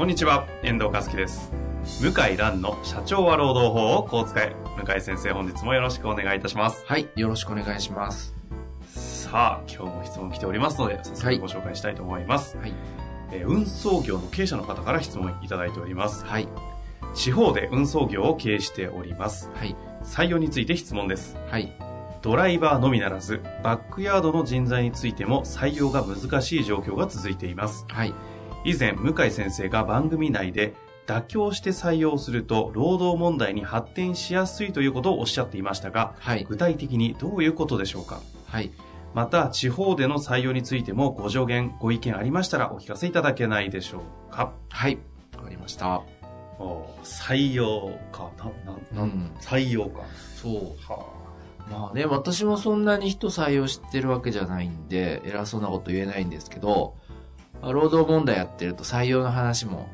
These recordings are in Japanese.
こんにちは、遠藤和樹です。向井蘭の社長は労働法をこう使え。向井先生、本日もよろしくお願いいたします。はい、よろしくお願いします。さあ、今日も質問来ておりますので、早速ご紹介したいと思います。はい、えー運送業の経営者の方から質問いただいております。はい、地方で運送業を経営しております。はい、採用について質問です。はい、ドライバーのみならず、バックヤードの人材についても採用が難しい状況が続いています。はい、以前向井先生が番組内で妥協して採用すると労働問題に発展しやすいということをおっしゃっていましたがはい、具体的にどういうことでしょうか？はい、また地方での採用についてもご助言ご意見ありましたらお聞かせいただけないでしょうか？はい、わかりました。お採用か。ななうん。採用か。そう。はまあね、私もそんなに人採用してるわけじゃないんで、偉そうなこと言えないんですけど、まあ労働問題やってると採用の話も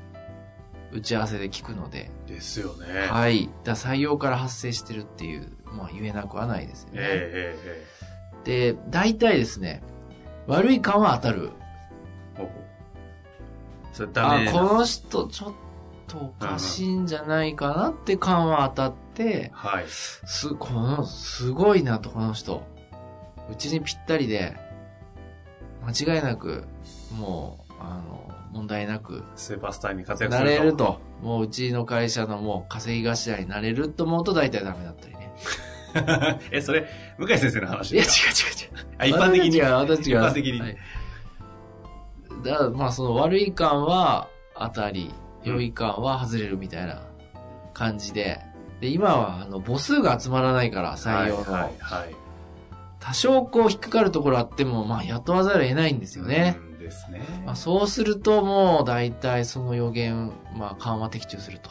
打ち合わせで聞くので、あですよねはい。だ採用から発生してるっていう、まあ言えなくはないですよね。えええで、大体ですね、悪い感は当たる。それダメあ、この人ちょっとおかしいんじゃないかなって感は当たって、はいす、この、すごいなと、この人。うちにぴったりで、間違いなく、もう、あの、問題なく、スーパースターに活躍すなると。れると。もううちの会社のもう稼ぎ頭になれると思うと大体ダメだったりね。えそれ向井先生の話いや、違うですか違う違う。あ一般的に。違う、私は。一般的に、はい。だから、まあ、その悪い感は当たり、良い感は外れるみたいな感じで、で、今は、あの、母数が集まらないから、採用の。はいはいはい。多少こう引っかかるところあっても、まあ、雇わざるを得ないんですよね。うんですね。まあ、そうすると、もう、大体その予言、まあ、緩和的中すると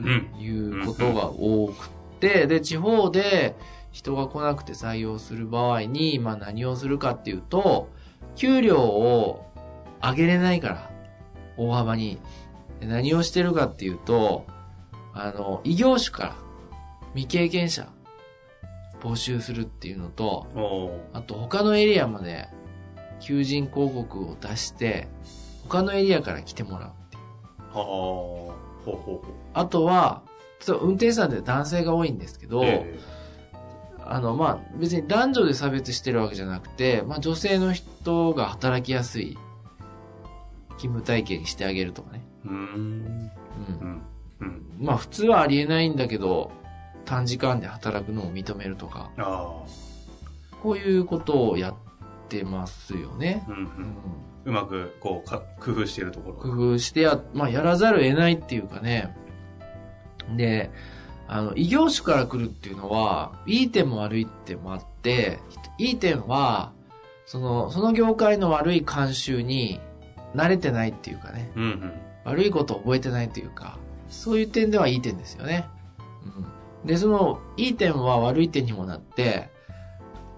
うん。いうことが多くて、で、地方で人が来なくて採用する場合に、まあ、何をするかっていうと、給料を上げれないから、大幅に。で何をしてるかっていうと、あの、異業種から未経験者募集するっていうのと、あと他のエリアまで求人広告を出して、他のエリアから来てもらう。はあ。ほうほうほう。あとは、そう運転手さんって男性が多いんですけど、えあの、まあ、別に男女で差別してるわけじゃなくて、まあ、女性の人が働きやすい勤務体系にしてあげるとかね。えうーん。うんう。ん。うん。まあ、普通はありえないんだけど、短時間で働くのを認めるとか、あこういうことをやってますよねあ。。うんう。うんん。うまく、こうか、工夫しているところ。工夫してや、まあ、やらざるを得ないっていうかね。で、あの、異業種から来るっていうのは、いい点も悪い点もあって、いい点は、その、その業界の悪い慣習に慣れてないっていうかね、うんうん。悪いことを覚えてないっていうか、そういう点ではいい点ですよね。うん。で、その、いい点は悪い点にもなって、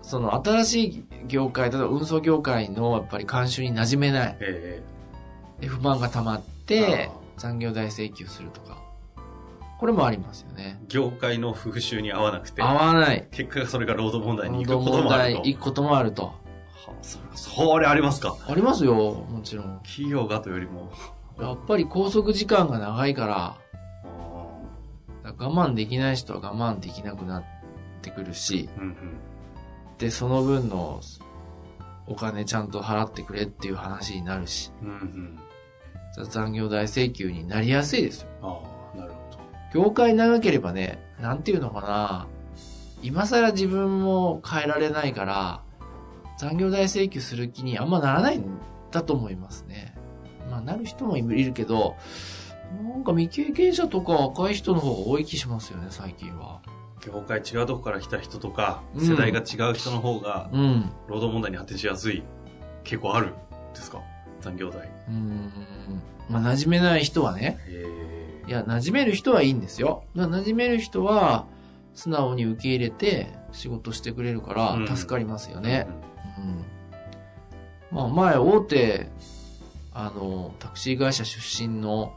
その、新しい業界、例えば運送業界のやっぱり慣習に馴染めない。えで不満が溜まっえてあ残業代請求するとか。これもありますよね。業界の風習に合わなくて、合わない。結果それが労働問題に行くこともあると。題行くこともあると。はあそそれありますか？ありますよもちろん。企業がというよりも。やっぱり拘束時間が長いからから我慢できない人は我慢できなくなってくるしーうんうん。でその分のお金ちゃんと払ってくれっていう話になるしうんうん。残業代請求になりやすいですよああ、なるほど。業界長ければね、なんていうのかな、今更自分も変えられないから、残業代請求する気にあんまならないんだと思いますね。まあ、なる人もいるけど、なんか未経験者とか若い人の方が多い気しますよね、最近は。業界違うとこから来た人とか、うん世代が違う人の方が、うん。労働問題に発展しやすい。結構あるんですか？残業代。うーん。まあ、馴染めない人はね。へいや、馴染める人はいいんですよ。馴染める人は、素直に受け入れて仕事してくれるかうんら助かりますよえね。うん。まあ、前、大手、あの、タクシー会社出身の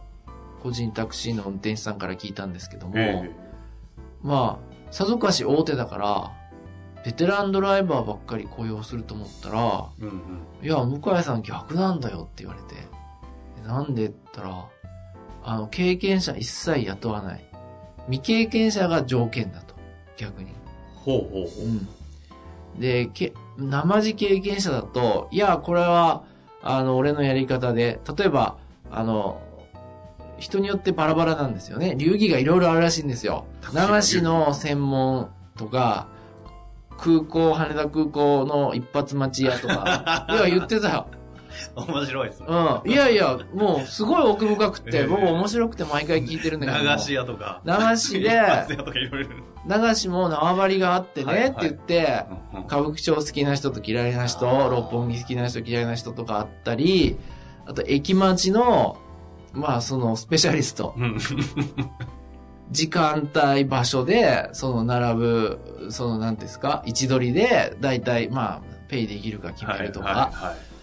個人タクシーの運転手さんから聞いたんですけども、えまあ、さぞかし大手だから、ベテランドライバーばっかり雇用すると思ったら、えうんうん。いや、向井さん逆なんだよって言われて。でなんでったら、あの、経験者一切雇わない。未経験者が条件だと。逆に。ほうほうほうん。で、け、生地経験者だと、いや、これは、あの、俺のやり方で、例えば、あの、人によってバラバラなんですよね。流儀がいろいろあるらしいんですよ。流しの専門とか、空港、羽田空港の一発待ち屋とか。いや、言ってたよ。う。面白いですね。うん。いやいや、もう、すごい奥深くて、ええ僕面白くて毎回聞いてるんだけども。流し屋とか。流しで。流しも縄張りがあってねって言って、歌舞伎町好きな人と嫌いな人、六本木好きな人嫌いな人とかあったり、あと駅待ちの、まあそのスペシャリスト、うん。時間帯場所で、その並ぶ、その何ですか、位置取りで、だいたいまあ、ペイできるか決めるとか、はいはいはい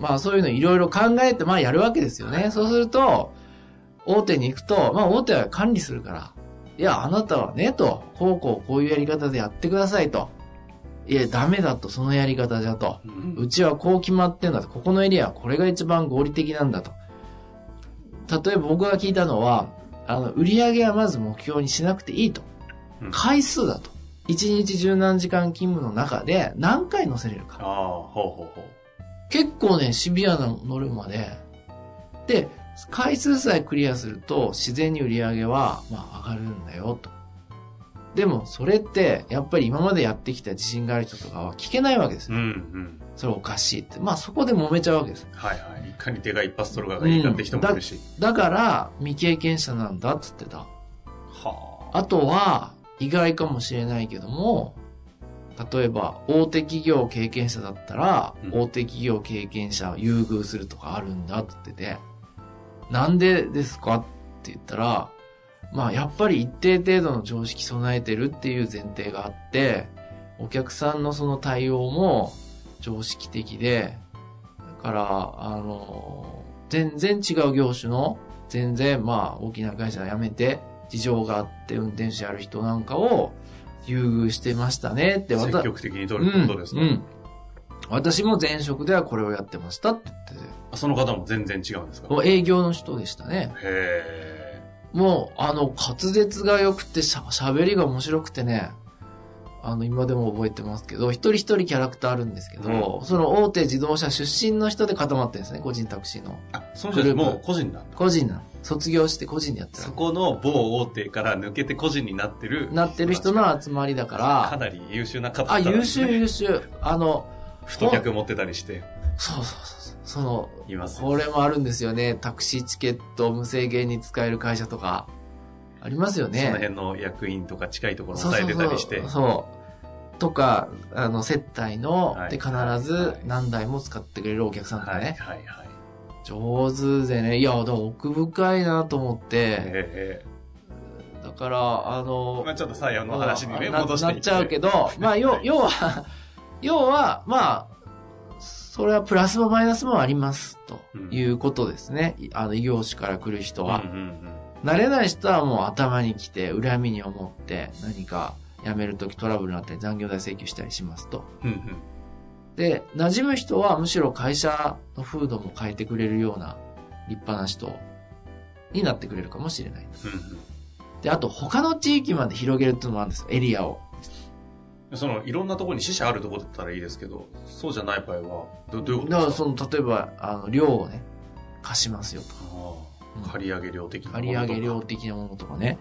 まあそういうのいろいろ考えて、まあやるわけですよね。そうすると、大手に行くと、まあ大手は管理するから、いや、あなたはね、と、こうこうこういうやり方でやってくださいと。いや、ダメだと、そのやり方じゃと。うんうちはこう決まってんだと。ここのエリアはこれが一番合理的なんだと。例えば僕が聞いたのは、あの、売り上げはまず目標にしなくていいとうん。回数だと。一日十何時間勤務の中で何回乗せれるかあ。あ、ほうほうほ結構ね、シビアなノルマで、で、回数さえクリアすると自然に売り上げは、まあ、上がるんだよと。でも、それって、やっぱり今までやってきた自信がある人とかは聞けないわけですう。うよ。んうん。それおかしいって。まあ、そこで揉めちゃうわけです。はいはい。いかに手が一発取るかがいいかって人もいるし。だから、未経験者なんだっつってた。はあとは、意外かもしれないけども、例えば、大手企業経験者だったら、うん大手企業経験者を優遇するとかあるんだって言ってて、なんでですかって言ったら、まあ、やっぱり一定程度の常識備えてるっていう前提があって、お客さんのその対応も常識的で、だから、あの、全然違う業種の、全然、まあ、大きな会社辞めて、事情があって運転手やる人なんかを優遇してましたねってあ。積私極的に取ることですか、うんうん私も前職ではこれをやってましたって言ってて。あその方も全然違うんですか？もう営業の人でしたね。へもう、あの、滑舌が良くてしゃ、喋りが面白くてね、あの、今でも覚えてますけど、一人一人キャラクターあるんですけど、その大手自動車出身の人で固まってるんですね、個人タクシーの。ーあ、その人もう個人なんだ。個人なの。卒業して個人でやってるそ。この某大手から抜けて個人になってる。なってる人の集まりだか、からなり優秀な方ね優秀優秀。あの、太客持ってたりして、そうそうそうそう。その、います。これもあるんですよね。タクシーチケット無制限に使える会社とか。ありますよね。その辺の役員とか近いところを抑えてたりして。そうそうそうそう。とか、あの、接待の、はいで必はいず何台も使ってくれるお客さんとかはいね。はいはい。上手でね。いや、奥深いなと思って。えだから、あのえ、まあちょっと採用の話にね、な戻していなっちゃうけど、まあ、要、要は、要は、まあ、それはプラスもマイナスもあります、ということですね。いあの、異業種から来る人は。うんうんうん慣れない人はもう頭に来て、恨みに思って、何か辞めるときトラブルになったり残業代請求したりしますと。うんうんで、馴染む人はむしろ会社の風土も変えてくれるような立派な人になってくれるかもしれない。うんで、あと他の地域まで広げるっていうのもあるんですよ、エリアを。うんその、いろんなところに死者あるところだったらいいですけど、そうじゃない場合は、どどういうことだからですかその、例えば、あの、量をね、貸しますよとか。借り上げ量的なもの借とか。り上げ量的なものとかね。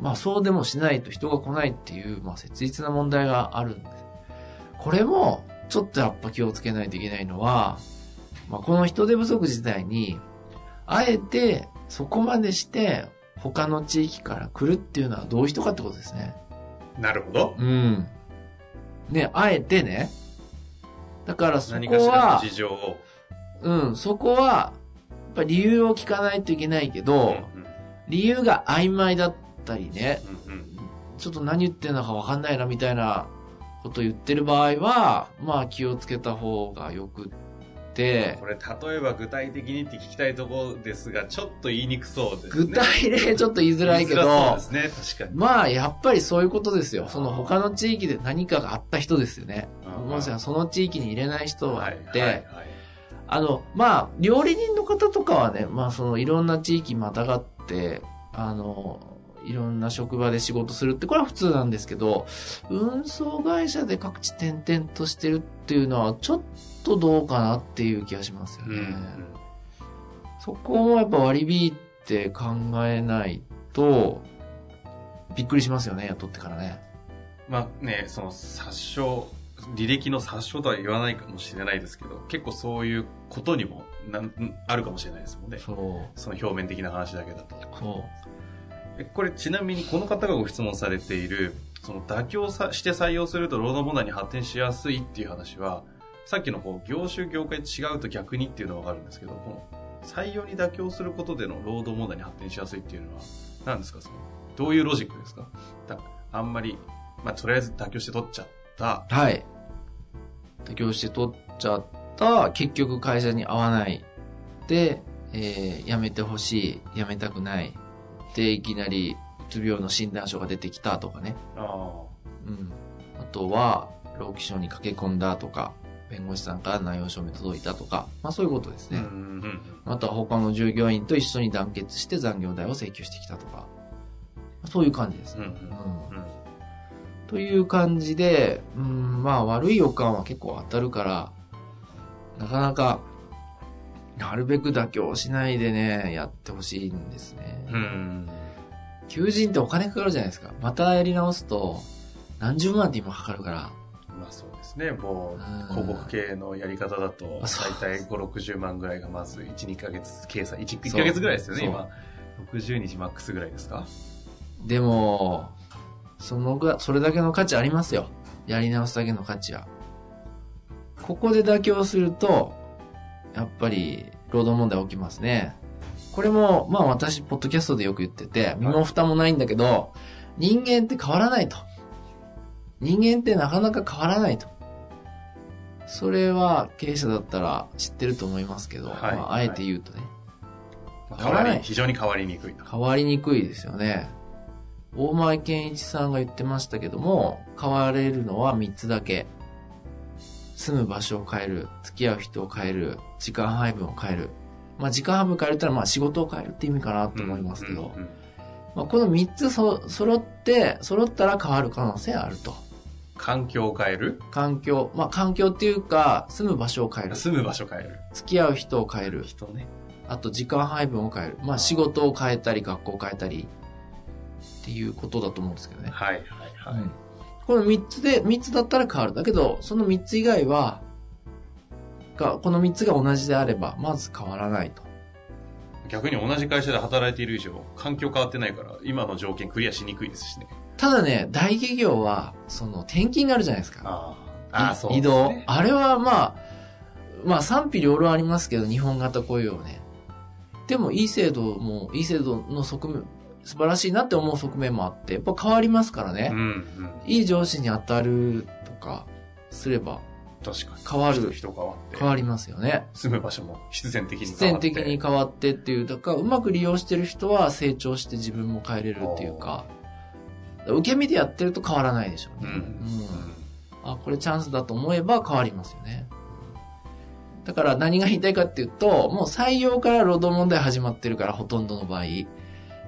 まあそうでもしないと人が来ないっていう、まあ切実な問題があるんです。これも、ちょっとやっぱ気をつけないといけないのは、まあこの人手不足自体に、あえてそこまでして他の地域から来るっていうのはどういう人かってことですね。なるほど。うん。ね、あえてね、だからそ何かしらのこは、事情を。うん、そこは、ぱ理由を聞かないといけないけど、理由が曖昧だったりね、ちょっと何言ってんのかわかんないなみたいなこと言ってる場合は、まあ気をつけた方がよくってこ、れ、例えば具体的にって聞きたいところですが、ちょっと言いにくそうですね。具体例 ちょっと言いづらいけど、そうですね、確かに。まあやっぱりそういうことですよ。その他の地域で何かがあった人ですよね。うんもしかその地域に入れない人があって、はいはいはいあの、まあ、料理人の方とかはね、まあ、その、いろんな地域またがって、あの、いろんな職場で仕事するって、これは普通なんですけど、運送会社で各地転々としてるっていうのは、ちょっとどうかなっていう気がしますよね。うんうんそこもやっぱ割り引いて考えないと、びっくりしますよね、雇ってからね。まあね、その殺傷、履歴の殺傷とは言わないかもしれないですけど、結構そういうことにもなんんあるかもしれないですもんね。そう。その表面的な話だけだと。そえこれちなみにこの方がご質問されている、その妥協さして採用すると労働問題に発展しやすいっていう話は、さっきのこう業種業界違うと逆にっていうのはわかるんですけど、この採用に妥協することでの労働問題に発展しやすいっていうのは何ですか？そのどういうロジックですか？だあんまり、まあとりあえず妥協して取っちゃった。う。はい。妥協して取っちゃった、結局会社に合わない。で、えー辞めてほしい、辞めたくない。で、いきなり、うつ病の診断書が出てきたとかね。あうん。あとは、労基署に駆け込んだとか、弁護士さんから内容証明届いたとか、まあそういうことですあ。ね。うんうんまた他の従業員と一緒に団結して残業代を請求してきたとか、そういう感じですね。んうんうんうんという感じで、うん、まあ悪い予感は結構当たるから、なかなか、なるべく妥協しないでね、やってほしいんですね。うん。求人ってお金かかるじゃないですか。またやり直すと、何十万って今かかるから。まあそうですね。もう、うん広告系のやり方だと、大体5、60万ぐらいがまず1、2ヶ月計算、1、1そうヶ月ぐらいですよね、今。60日マックスぐらいですかでも、そのが、それだけの価値ありますよ。やり直すだけの価値は。ここで妥協すると、やっぱり、労働問題起きますね。これも、まあ私、ポッドキャストでよく言ってて、身も蓋もないんだけど、人間って変わらないと。人間ってなかなか変わらないと。それは経営者だったら知ってると思いますけど、はいまあ、あえて言うとね。変変わらないわり、非常に変わりにくいと。変わりにくいですよね。大前健一さんが言ってましたけども、変われるのは3つだけ。住む場所を変える、付き合う人を変える、時間配分を変える。まあ時間配分変えるってのはまあ仕事を変えるって意味かなと思いますけど、まあこの3つそ揃って、揃ったら変わる可能性あると。環境を変える？環境、まあ環境っていうか、住む場所を変える、住む場所変える付き合う人を変える、人ね。あと時間配分を変える。まあ仕事を変えたり、学校を変えたり、っていうことだと思うんですけどね。はいはいはい。この3つで、3つだったら変わる。だけど、その3つ以外は、が、この3つが同じであれば、まず変わらないと。逆に同じ会社で働いている以上、環境変わってないから、今の条件クリアしにくいですしね。ただね、大企業は、その転勤があるじゃないですか。ああ。そうね動。あれはまあ、まあ賛否両論ありますけど、日本型雇用ね。でも、いい制度も、いい制度の側面、素晴らしいなって思う側面もあって、やっぱ変わりますからね。うんうん。いい上司に当たるとか、すれば確かに。変わる、人変わって。変わりますよね。住む場所も必然的に必変わって。然的に変わってっていう、だからうまく利用してる人は成長して自分も変えれるっていうか、受け身でやってると変わらないでしょうね。うん。うんあ、これチャンスだと思えば変わりますよね。だから何が言いたいかっていうと、もう採用から労働問題始まってるから、ほとんどの場合。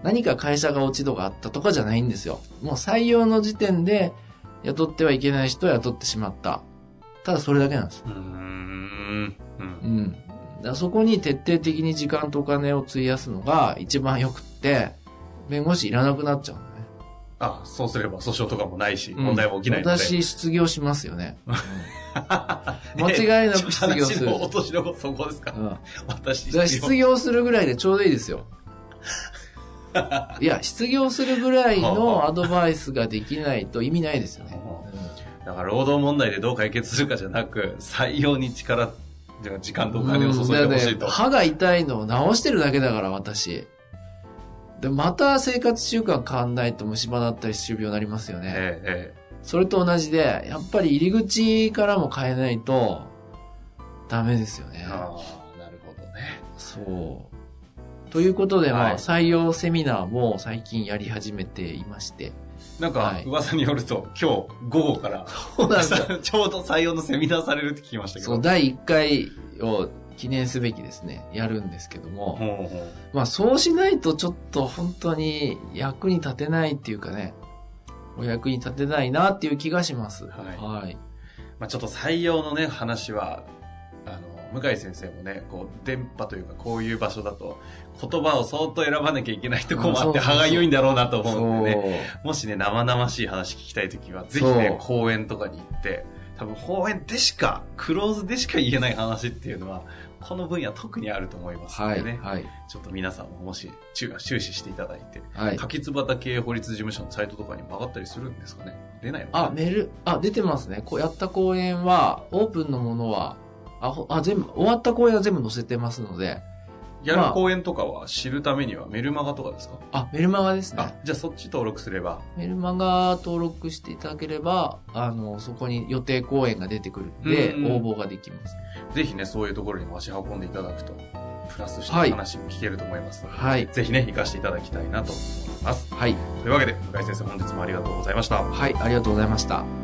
何か会社が落ち度があったとかじゃないんですよ。もう採用の時点で雇ってはいけない人を雇ってしまった。ただそれだけなんです。うーん。うんう。ん。だそこに徹底的に時間とお金を費やすのが一番よくって、弁護士いらなくなっちゃうんだね。ああ、そうすれば訴訟とかもないし、問題も起きないので。私、失業しますよね。間違いなく失業する話の落としどころそこですか、うん。私、失業するぐらいでちょうどいいですよ。いや、失業するぐらいのアドバイスができないと意味ないですよね。だから労働問題でどう解決するかじゃなく、採用に力、時間とお金を注いでほしいと。うん歯が痛いのを治してるだけだから、私。で、また生活習慣変わんないと虫歯だったり歯周病になりますよね。ええそれと同じで、やっぱり入り口からも変えないと、ダメですよね。ああ、なるほどね。そう。ということで、まあ、はい採用セミナーも最近やり始めていまして。なんかは、い噂によると、今日午後から、そうなんですよ。ちょうど採用のセミナーされるって聞きましたけど。そう、第1回を記念すべきですね、やるんですけども。ほうほうまあ、そうしないとちょっと本当に役に立てないっていうかね、お役に立てないなっていう気がします。はいはい。まあちょっと採用のね、話は、向井先生もね、こう、電波というか、こういう場所だと、言葉を相当選ばなきゃいけないとこもあって、歯がゆいんだろうなと思そううんでね。もしね、生々しい話聞きたいときは、ぜひね、講演とかに行って、多分講演でしか、クローズでしか言えない話っていうのは、この分野特にあると思いますのはい。でね、はい。ちょっと皆さんももし注注視していただいて、はい。柿椿経営法律事務所のサイトとかにも上がったりするんですかね出ないのあ、メール、あ、出てますね。こうやった講演は、オープンのものは、あ、ほあ全部、終わった講演は全部載せてますので、やる講演とかは知るためにはメルマガとかですか、あ、メルマガですあね。、じゃあそっち登録すれば。メルマガ登録していただければ、あの、そこに予定講演が出てくるんで、うん応募ができます。ぜひね、そういうところにも足運んでいただくと、プラスしてはい話も聞けると思いますので、はい。ぜひね、活かしていただきたいなと思います。はい。というわけで、向井先生本日もありがとうございました。はい、ありがとうございました。